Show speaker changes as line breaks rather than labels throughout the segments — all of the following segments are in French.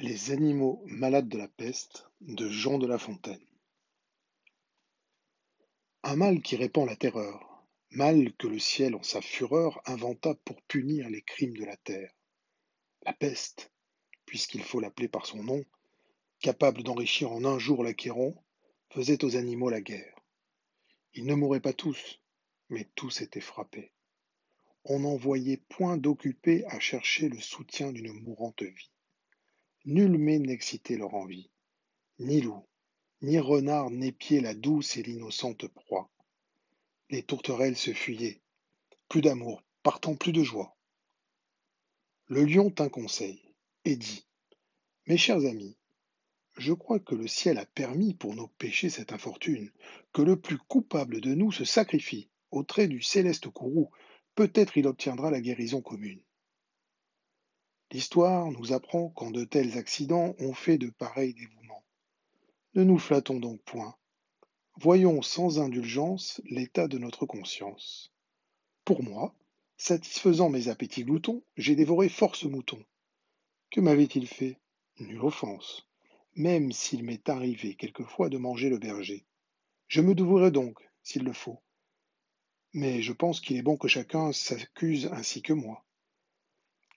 Les animaux malades de la peste de Jean de La Fontaine. Un mal qui répand la terreur, mal que le ciel en sa fureur inventa pour punir les crimes de la terre. La peste, puisqu'il faut l'appeler par son nom, capable d'enrichir en un jour l'acquérant, faisait aux animaux la guerre. Ils ne mouraient pas tous, mais tous étaient frappés. On n'en voyait point d'occupés à chercher le soutien d'une mourante vie. Nul mets n'excitait leur envie, ni loup, ni renard n'épiait la douce et l'innocente proie. Les tourterelles se fuyaient, plus d'amour, partant plus de joie. Le lion tint conseil et dit Mes chers amis, je crois que le ciel a permis pour nos péchés cette infortune, que le plus coupable de nous se sacrifie au trait du céleste courroux, peut-être il obtiendra la guérison commune. L'histoire nous apprend qu'en de tels accidents on fait de pareils dévouements. Ne nous flattons donc point. Voyons sans indulgence l'état de notre conscience. Pour moi, satisfaisant mes appétits gloutons, j'ai dévoré force moutons. Que m'avait-il fait? Nulle offense, même s'il m'est arrivé quelquefois de manger le berger. Je me dévouerai donc, s'il le faut. Mais je pense qu'il est bon que chacun s'accuse ainsi que moi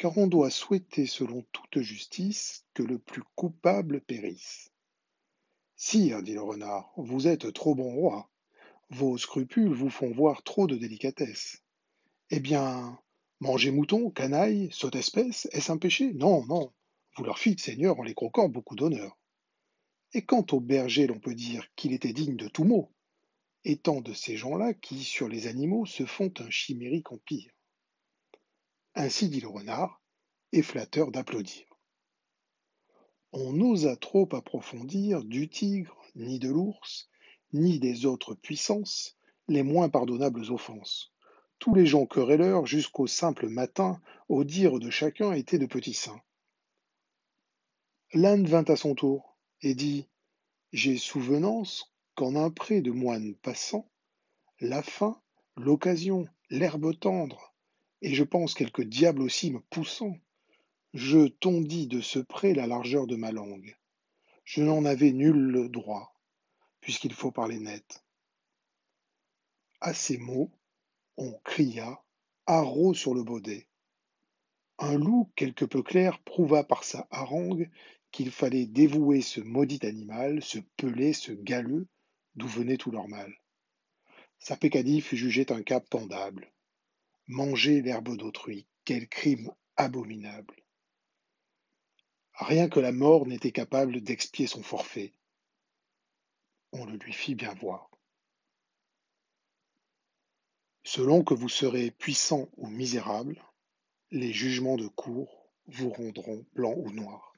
car on doit souhaiter selon toute justice que le plus coupable périsse. Sire, dit le renard, vous êtes trop bon roi. Vos scrupules vous font voir trop de délicatesse. Eh bien, manger mouton, canaille, saute espèce, est-ce un péché? Non, non. Vous leur fîtes, Seigneur, en les croquant beaucoup d'honneur. Et quant au berger, l'on peut dire qu'il était digne de tout mot, étant de ces gens-là qui, sur les animaux, se font un chimérique empire. Ainsi dit le renard, et flatteur d'applaudir. On n'osa trop approfondir du tigre, ni de l'ours, ni des autres puissances, les moins pardonnables offenses. Tous les gens querelleurs, jusqu'au simple matin, au dire de chacun, étaient de petits saints. L'âne vint à son tour, et dit J'ai souvenance qu'en un pré de moines passants, la faim, l'occasion, l'herbe tendre, et je pense quelque diable aussi me poussant. Je tondis de ce près la largeur de ma langue. Je n'en avais nul droit, puisqu'il faut parler net. À ces mots, on cria, haro sur le baudet. Un loup quelque peu clair prouva par sa harangue qu'il fallait dévouer ce maudit animal, ce pelé, ce galeux, d'où venait tout leur mal. Sa pécadille fut jugée un cap pendable. Manger l'herbe d'autrui, quel crime abominable. Rien que la mort n'était capable d'expier son forfait. On le lui fit bien voir. Selon que vous serez puissant ou misérable, les jugements de cour vous rendront blanc ou noir.